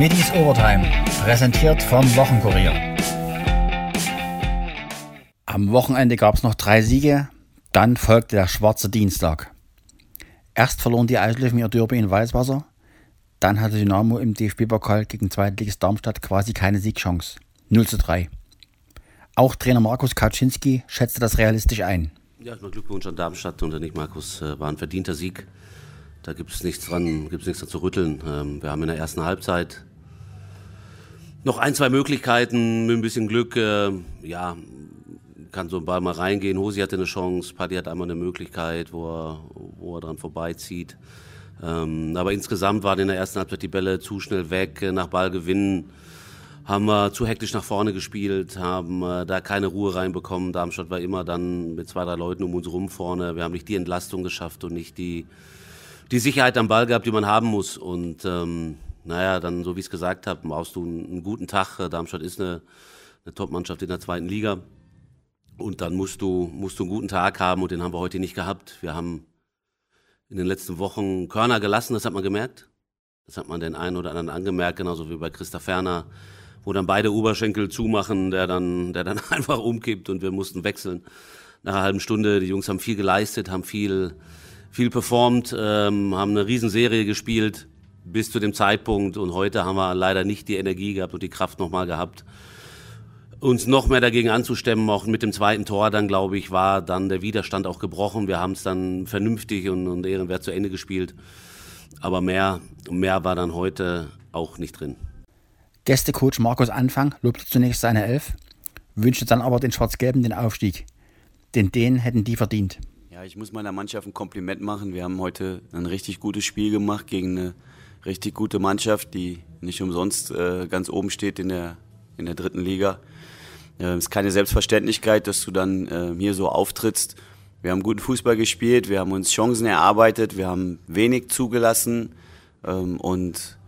Middies Overtime, präsentiert vom Wochenkurier. Am Wochenende gab es noch drei Siege, dann folgte der schwarze Dienstag. Erst verloren die Eislöwen ihr Derby in Weißwasser, dann hatte Dynamo im DFB-Pokal gegen Zweitligist Darmstadt quasi keine Siegchance. 0 zu 3. Auch Trainer Markus Kaczynski schätzte das realistisch ein. Ja, erstmal Glückwunsch an Darmstadt und an Nick Markus. Äh, war ein verdienter Sieg. Da gibt es nichts dran, gibt es nichts dran zu rütteln. Ähm, wir haben in der ersten Halbzeit noch ein, zwei Möglichkeiten mit ein bisschen Glück. Äh, ja, kann so ein Ball mal reingehen. Hosi hatte eine Chance, Paddy hat einmal eine Möglichkeit, wo er, wo er dran vorbeizieht. Ähm, aber insgesamt waren in der ersten Halbzeit die Bälle zu schnell weg. Nach Ballgewinn haben wir zu hektisch nach vorne gespielt, haben äh, da keine Ruhe reinbekommen. Darmstadt war immer dann mit zwei, drei Leuten um uns rum vorne. Wir haben nicht die Entlastung geschafft und nicht die die Sicherheit am Ball gehabt, die man haben muss. Und ähm, naja, dann, so wie ich es gesagt habe, brauchst du einen, guten Tag. Darmstadt ist eine, eine Top-Mannschaft in der zweiten Liga. Und dann musst du, musst du einen guten Tag haben und den haben wir heute nicht gehabt. Wir haben in den letzten Wochen Körner gelassen, das hat man gemerkt. Das hat man den einen oder anderen angemerkt, genauso wie bei Christa Ferner, wo dann beide Oberschenkel zumachen, der dann, der dann einfach umkippt und wir mussten wechseln. Nach einer halben Stunde, die Jungs haben viel geleistet, haben viel, viel performt, ähm, haben eine Riesenserie gespielt bis zu dem Zeitpunkt und heute haben wir leider nicht die Energie gehabt und die Kraft nochmal gehabt, uns noch mehr dagegen anzustemmen. Auch mit dem zweiten Tor dann, glaube ich, war dann der Widerstand auch gebrochen. Wir haben es dann vernünftig und, und ehrenwert zu Ende gespielt. Aber mehr, mehr war dann heute auch nicht drin. Gästecoach Markus Anfang lobte zunächst seine Elf, wünschte dann aber den Schwarz-Gelben den Aufstieg. Denn den hätten die verdient. Ja, ich muss meiner Mannschaft ein Kompliment machen. Wir haben heute ein richtig gutes Spiel gemacht gegen eine richtig gute Mannschaft, die nicht umsonst äh, ganz oben steht in der, in der dritten Liga. Es äh, ist keine Selbstverständlichkeit, dass du dann äh, hier so auftrittst. Wir haben guten Fußball gespielt, wir haben uns Chancen erarbeitet, wir haben wenig zugelassen ähm, und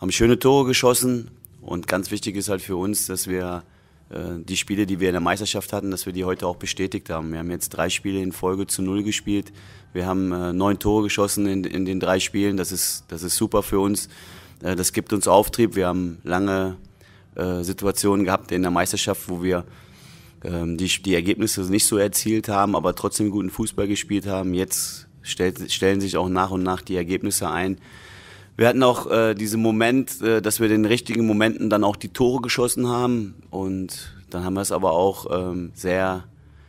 haben schöne Tore geschossen. Und ganz wichtig ist halt für uns, dass wir die Spiele, die wir in der Meisterschaft hatten, dass wir die heute auch bestätigt haben. Wir haben jetzt drei Spiele in Folge zu null gespielt. Wir haben äh, neun Tore geschossen in, in den drei Spielen. Das ist, das ist super für uns. Äh, das gibt uns Auftrieb. Wir haben lange äh, Situationen gehabt in der Meisterschaft, wo wir ähm, die, die Ergebnisse nicht so erzielt haben, aber trotzdem guten Fußball gespielt haben. Jetzt stellt, stellen sich auch nach und nach die Ergebnisse ein. Wir hatten auch äh, diesen Moment, äh, dass wir den richtigen Momenten dann auch die Tore geschossen haben und dann haben wir es aber auch ähm, sehr,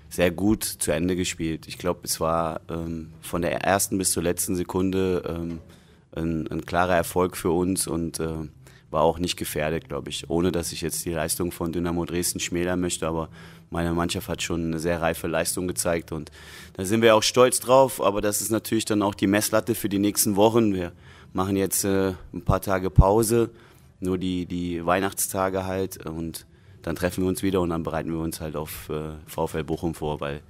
sehr gut zu Ende gespielt. Ich glaube, es war ähm, von der ersten bis zur letzten Sekunde ähm, ein, ein, klarer Erfolg für uns und äh, war auch nicht gefährdet, glaube ich. Ohne dass ich jetzt die Leistung von Dynamo Dresden schmälern möchte, aber meine Mannschaft hat schon eine sehr reife Leistung gezeigt und da sind wir auch stolz drauf. Aber das ist natürlich dann auch die Messlatte für die nächsten Wochen. Wir machen jetzt äh, ein paar Tage Pause, nur die, die Weihnachtstage halt und dann treffen wir uns wieder und dann bereiten wir uns halt auf äh, VfL Bochum vor, weil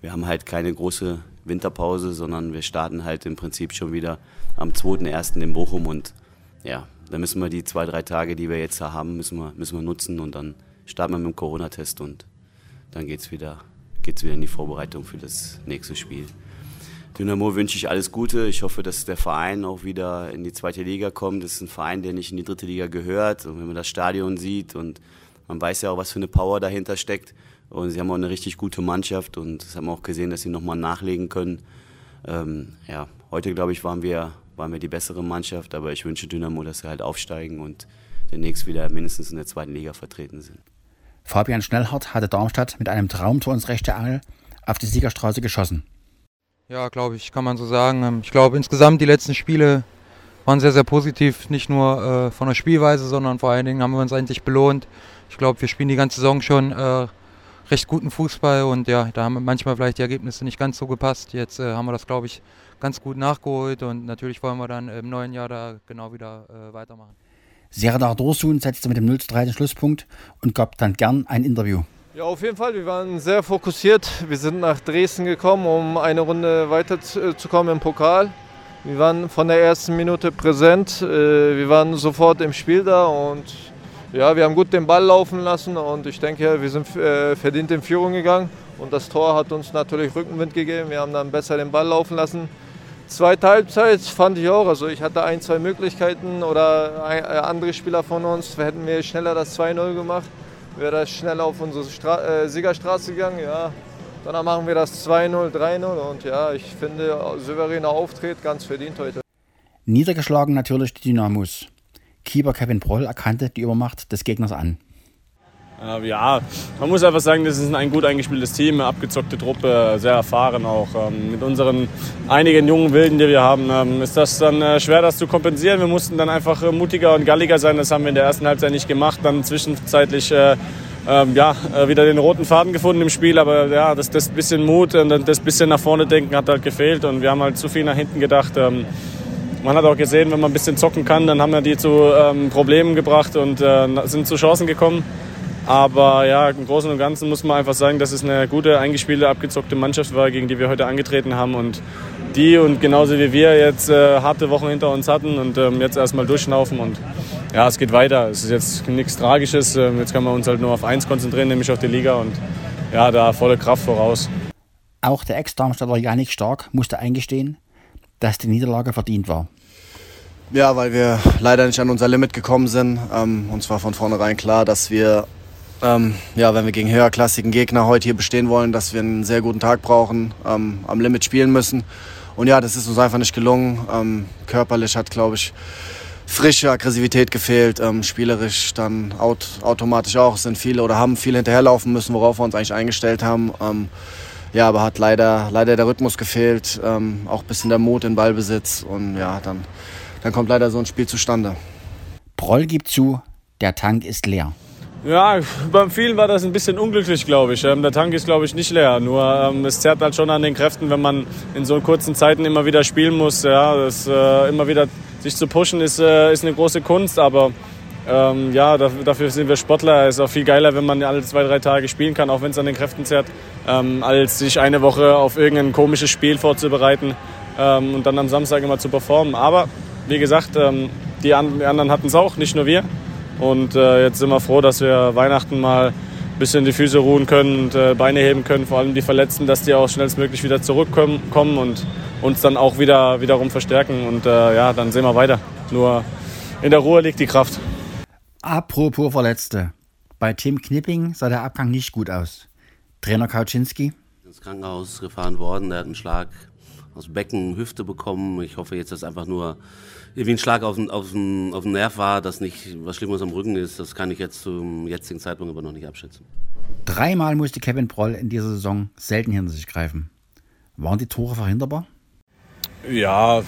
wir haben halt keine große Winterpause, sondern wir starten halt im Prinzip schon wieder am 2.1. in Bochum und ja, dann müssen wir die zwei, drei Tage, die wir jetzt da haben, müssen wir, müssen wir nutzen und dann starten wir mit dem Corona-Test und dann geht es wieder, geht's wieder in die Vorbereitung für das nächste Spiel. Dynamo wünsche ich alles Gute. Ich hoffe, dass der Verein auch wieder in die zweite Liga kommt. Das ist ein Verein, der nicht in die dritte Liga gehört. Und wenn man das Stadion sieht und man weiß ja auch, was für eine Power dahinter steckt. Und sie haben auch eine richtig gute Mannschaft und das haben wir auch gesehen, dass sie nochmal nachlegen können. Ähm, ja, heute, glaube ich, waren wir, waren wir die bessere Mannschaft, aber ich wünsche Dynamo, dass sie halt aufsteigen und demnächst wieder mindestens in der zweiten Liga vertreten sind. Fabian Schnellhardt hatte Darmstadt mit einem Traumtor ins rechte Angel auf die Siegerstraße geschossen. Ja, glaube ich, kann man so sagen. Ähm, ich glaube, insgesamt die letzten Spiele waren sehr, sehr positiv. Nicht nur äh, von der Spielweise, sondern vor allen Dingen haben wir uns endlich belohnt. Ich glaube, wir spielen die ganze Saison schon äh, recht guten Fußball und ja, da haben manchmal vielleicht die Ergebnisse nicht ganz so gepasst. Jetzt äh, haben wir das, glaube ich, ganz gut nachgeholt und natürlich wollen wir dann im neuen Jahr da genau wieder äh, weitermachen. Serdar Dorsun setzte mit dem 0 3 den Schlusspunkt und gab dann gern ein Interview. Ja, auf jeden Fall. Wir waren sehr fokussiert. Wir sind nach Dresden gekommen, um eine Runde weiterzukommen im Pokal. Wir waren von der ersten Minute präsent. Äh, wir waren sofort im Spiel da und ja, wir haben gut den Ball laufen lassen und ich denke, wir sind äh, verdient in Führung gegangen und das Tor hat uns natürlich Rückenwind gegeben. Wir haben dann besser den Ball laufen lassen. Zweite Halbzeit fand ich auch. Also ich hatte ein, zwei Möglichkeiten oder äh, andere Spieler von uns. Hätten wir schneller das 2-0 gemacht, wäre das schneller auf unsere Stra äh, Siegerstraße gegangen. Ja. Dann machen wir das 2-0, 3-0 und ja, ich finde souveräner Auftritt, ganz verdient heute. Niedergeschlagen natürlich die Dynamos. Keeper Kevin Broll erkannte die Übermacht des Gegners an. Äh, ja, man muss einfach sagen, das ist ein gut eingespieltes Team, eine abgezockte Truppe, sehr erfahren auch. Ähm, mit unseren einigen jungen Wilden, die wir haben, ähm, ist das dann äh, schwer, das zu kompensieren. Wir mussten dann einfach äh, mutiger und galliger sein. Das haben wir in der ersten Halbzeit nicht gemacht. Dann zwischenzeitlich äh, ähm, ja, wieder den roten Faden gefunden im Spiel. Aber ja, das, das bisschen Mut und das bisschen nach vorne denken hat halt gefehlt. Und wir haben halt zu viel nach hinten gedacht. Ähm, man hat auch gesehen, wenn man ein bisschen zocken kann, dann haben wir die zu ähm, Problemen gebracht und äh, sind zu Chancen gekommen. Aber ja, im Großen und Ganzen muss man einfach sagen, dass es eine gute, eingespielte, abgezockte Mannschaft war, gegen die wir heute angetreten haben. Und die und genauso wie wir jetzt äh, harte Wochen hinter uns hatten und ähm, jetzt erstmal durchschnaufen. Und ja, es geht weiter. Es ist jetzt nichts Tragisches. Ähm, jetzt können wir uns halt nur auf eins konzentrieren, nämlich auf die Liga. Und ja, da volle Kraft voraus. Auch der Ex-Darmstädter Janik Stark musste eingestehen, dass die Niederlage verdient war. Ja, weil wir leider nicht an unser Limit gekommen sind. Ähm, uns war von vornherein klar, dass wir ähm, ja, wenn wir gegen höherklassigen Gegner heute hier bestehen wollen, dass wir einen sehr guten Tag brauchen, ähm, am Limit spielen müssen. Und ja, das ist uns einfach nicht gelungen. Ähm, körperlich hat, glaube ich, frische Aggressivität gefehlt. Ähm, spielerisch dann aut automatisch auch. Es sind viele oder haben viele hinterherlaufen müssen, worauf wir uns eigentlich eingestellt haben. Ähm, ja, aber hat leider, leider der Rhythmus gefehlt, ähm, auch ein bisschen der Mut in Ballbesitz. Und ja, dann, dann kommt leider so ein Spiel zustande. Proll gibt zu, der Tank ist leer. Ja, beim vielen war das ein bisschen unglücklich, glaube ich. Ähm, der Tank ist, glaube ich, nicht leer. Nur ähm, es zerrt halt schon an den Kräften, wenn man in so kurzen Zeiten immer wieder spielen muss. Ja, das, äh, immer wieder sich zu pushen ist, äh, ist eine große Kunst, aber ähm, ja, dafür sind wir Sportler. Es ist auch viel geiler, wenn man alle zwei, drei Tage spielen kann, auch wenn es an den Kräften zerrt, ähm, als sich eine Woche auf irgendein komisches Spiel vorzubereiten ähm, und dann am Samstag immer zu performen. Aber wie gesagt, ähm, die anderen hatten es auch, nicht nur wir. Und äh, jetzt sind wir froh, dass wir Weihnachten mal ein bisschen die Füße ruhen können und äh, Beine heben können, vor allem die Verletzten, dass die auch schnellstmöglich wieder zurückkommen und uns dann auch wieder wiederum verstärken. Und äh, ja, dann sehen wir weiter. Nur in der Ruhe liegt die Kraft. Apropos Verletzte. Bei Tim Knipping sah der Abgang nicht gut aus. Trainer Kauczynski? Ins Krankenhaus gefahren worden, der hat einen Schlag aus Becken, Hüfte bekommen. Ich hoffe jetzt, dass einfach nur irgendwie ein Schlag auf den, auf, den, auf den Nerv war, dass nicht was Schlimmes am Rücken ist. Das kann ich jetzt zum jetzigen Zeitpunkt aber noch nicht abschätzen. Dreimal musste Kevin Proll in dieser Saison selten hinter sich greifen. Waren die Tore verhinderbar? Ja,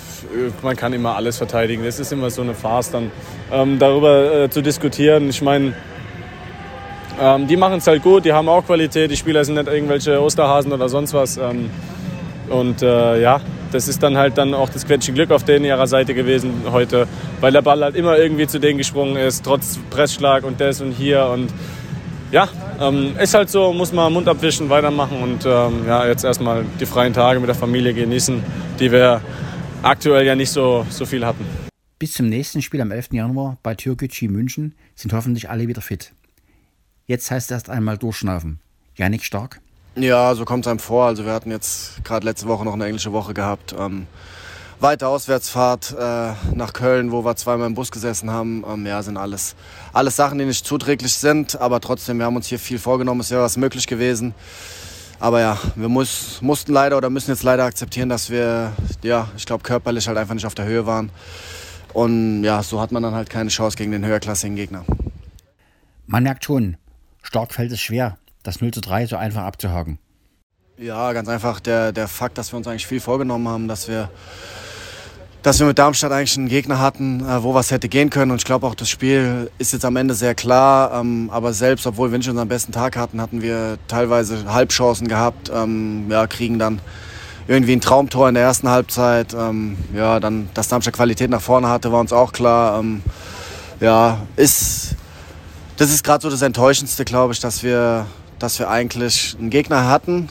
man kann immer alles verteidigen. Es ist immer so eine Farce, dann ähm, darüber äh, zu diskutieren. Ich meine, ähm, die machen es halt gut, die haben auch Qualität. Die Spieler sind nicht irgendwelche Osterhasen oder sonst was. Ähm, und äh, ja, das ist dann halt dann auch das Quäntchen Glück auf denen ihrer Seite gewesen heute, weil der Ball halt immer irgendwie zu denen gesprungen ist, trotz Pressschlag und das und hier und ja, ähm, ist halt so, muss man Mund abwischen, weitermachen und ähm, ja, jetzt erstmal die freien Tage mit der Familie genießen, die wir aktuell ja nicht so, so viel hatten. Bis zum nächsten Spiel am 11. Januar bei Türkgücü München sind hoffentlich alle wieder fit. Jetzt heißt es erst einmal durchschnaufen. Janik Stark. Ja, so kommt es einem vor. Also wir hatten jetzt gerade letzte Woche noch eine englische Woche gehabt. Ähm, weite Auswärtsfahrt äh, nach Köln, wo wir zweimal im Bus gesessen haben. Ähm, ja, sind alles, alles Sachen, die nicht zuträglich sind. Aber trotzdem, wir haben uns hier viel vorgenommen. Es wäre was möglich gewesen. Aber ja, wir muss, mussten leider oder müssen jetzt leider akzeptieren, dass wir, ja, ich glaube, körperlich halt einfach nicht auf der Höhe waren. Und ja, so hat man dann halt keine Chance gegen den höherklassigen Gegner. Man merkt schon, Stark fällt es schwer, das 0 zu 3 so einfach abzuhaken? Ja, ganz einfach der, der Fakt, dass wir uns eigentlich viel vorgenommen haben, dass wir, dass wir mit Darmstadt eigentlich einen Gegner hatten, äh, wo was hätte gehen können. Und ich glaube auch, das Spiel ist jetzt am Ende sehr klar. Ähm, aber selbst, obwohl wir nicht unseren besten Tag hatten, hatten wir teilweise Halbchancen gehabt. Ähm, ja, kriegen dann irgendwie ein Traumtor in der ersten Halbzeit. Ähm, ja, dann, dass Darmstadt Qualität nach vorne hatte, war uns auch klar. ja, ist, das ist gerade so das Enttäuschendste, glaube ich, dass wir dass wir eigentlich einen Gegner hatten,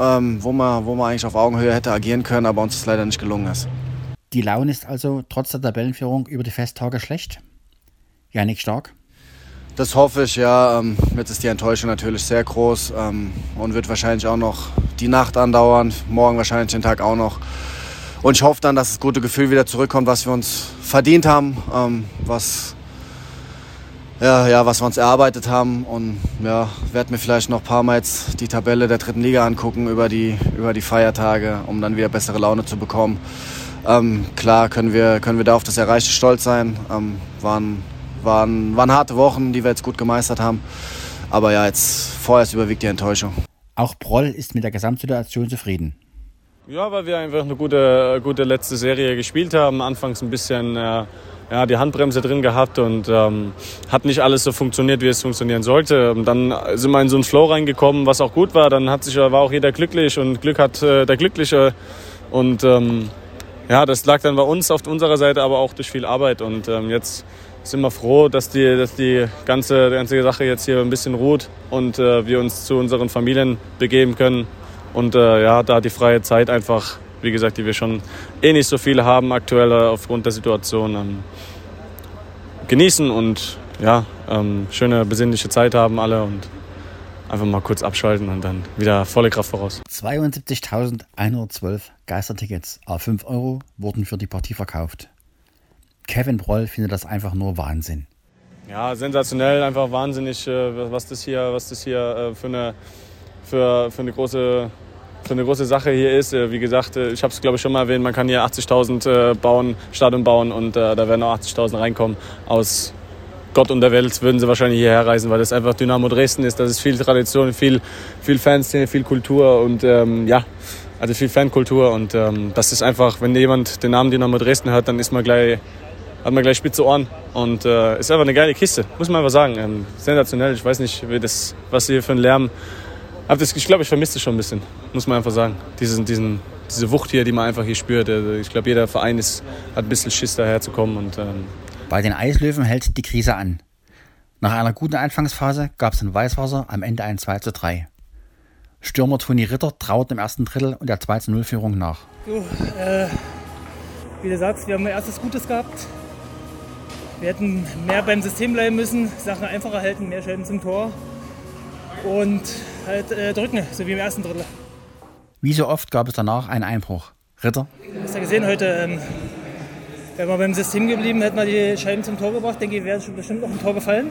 ähm, wo, man, wo man eigentlich auf Augenhöhe hätte agieren können, aber uns das leider nicht gelungen ist. Die Laune ist also trotz der Tabellenführung über die Festtage schlecht? Janik Stark? Das hoffe ich, ja. Ähm, jetzt ist die Enttäuschung natürlich sehr groß ähm, und wird wahrscheinlich auch noch die Nacht andauern, morgen wahrscheinlich den Tag auch noch. und ich hoffe dann, dass das gute Gefühl wieder zurückkommt, was wir uns verdient haben, ähm, was, ja, ja, was wir uns erarbeitet haben. Und ja, werde mir vielleicht noch ein paar Mal jetzt die Tabelle der dritten Liga angucken über die, über die Feiertage, um dann wieder bessere Laune zu bekommen. Ähm, klar können wir, können wir da auf das Erreichte stolz sein. Ähm, waren, waren, waren harte Wochen, die wir jetzt gut gemeistert haben. Aber ja, jetzt vorerst überwiegt die Enttäuschung. Auch Proll ist mit der Gesamtsituation zufrieden. Ja, weil wir einfach eine gute, gute letzte Serie gespielt haben. Anfangs ein bisschen äh, ja, die Handbremse drin gehabt und ähm, hat nicht alles so funktioniert, wie es funktionieren sollte. Und dann sind wir in so einen Flow reingekommen, was auch gut war. Dann hat sich, war auch jeder glücklich und Glück hat äh, der Glückliche. Und ähm, ja, das lag dann bei uns auf unserer Seite, aber auch durch viel Arbeit. Und ähm, jetzt sind wir froh, dass die, dass die ganze, die ganze Sache jetzt hier ein bisschen ruht und äh, wir uns zu unseren Familien begeben können. Und äh, ja, da die freie Zeit einfach, wie gesagt, die wir schon eh nicht so viele haben aktuell äh, aufgrund der Situation, ähm, genießen und ja, ähm, schöne besinnliche Zeit haben alle und einfach mal kurz abschalten und dann wieder volle Kraft voraus. 72.112 Geistertickets, a 5 Euro, wurden für die Partie verkauft. Kevin Broll findet das einfach nur Wahnsinn. Ja, sensationell, einfach wahnsinnig, äh, was das hier, was das hier äh, für eine für, für, eine große, für eine große Sache hier ist. Äh, wie gesagt, äh, ich habe es glaube ich schon mal erwähnt, man kann hier 80.000 äh, bauen, Stadion bauen und da werden auch 80.000 reinkommen. Aus Gott und der Welt würden sie wahrscheinlich hierher reisen, weil das einfach Dynamo Dresden ist. Das ist viel Tradition, viel, viel Fanszene, viel Kultur und ähm, ja, also viel Fankultur und ähm, das ist einfach, wenn jemand den Namen Dynamo Dresden hört, dann ist man gleich hat man gleich spitze Ohren und äh, ist einfach eine geile Kiste, muss man einfach sagen. Ähm, sensationell, ich weiß nicht, das, was hier für ein Lärm das, ich glaube, ich vermisse es schon ein bisschen, muss man einfach sagen. Diesen, diesen, diese Wucht hier, die man einfach hier spürt. Also ich glaube, jeder Verein ist, hat ein bisschen Schiss daher zu kommen. Und, ähm Bei den Eislöwen hält die Krise an. Nach einer guten Anfangsphase gab es in Weißwasser am Ende ein 2 zu 3. Stürmer Toni Ritter traut im ersten Drittel und der 2 zu 0 Führung nach. So, äh, wie du sagst, wir haben ein erstes Gutes gehabt. Wir hätten mehr beim System bleiben müssen, Sachen einfacher halten, mehr Scheiben zum Tor und halt äh, drücken, so wie im ersten Drittel. Wie so oft gab es danach einen Einbruch. Ritter? Du hast ja gesehen heute, ähm, wären wir beim System geblieben, hätten wir die Scheiben zum Tor gebracht, denke ich, wäre bestimmt noch ein Tor gefallen.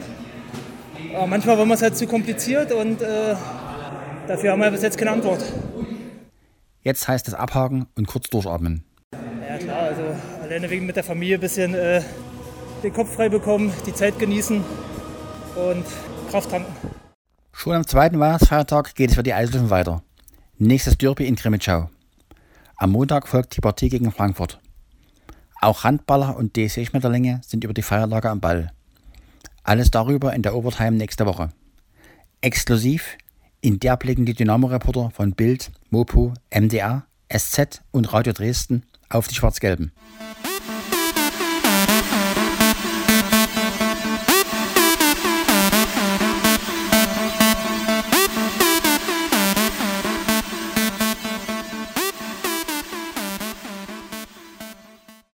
Aber manchmal war es halt zu kompliziert und äh, dafür haben wir bis jetzt keine Antwort. Jetzt heißt es abhaken und kurz durchatmen. Ja klar, also alleine wegen mit der Familie ein bisschen äh, den Kopf frei bekommen, die Zeit genießen und Kraft tanken. Schon am zweiten Weihnachtsfeiertag geht es für die Eislöwen weiter. Nächstes Derby in Grimmitschau. Am Montag folgt die Partie gegen Frankfurt. Auch Handballer und DSC-Schmetterlinge sind über die Feiertage am Ball. Alles darüber in der Overtime nächste Woche. Exklusiv, in der blicken die Dynamo-Reporter von Bild, Mopo, MDR, SZ und Radio Dresden auf die Schwarz-Gelben.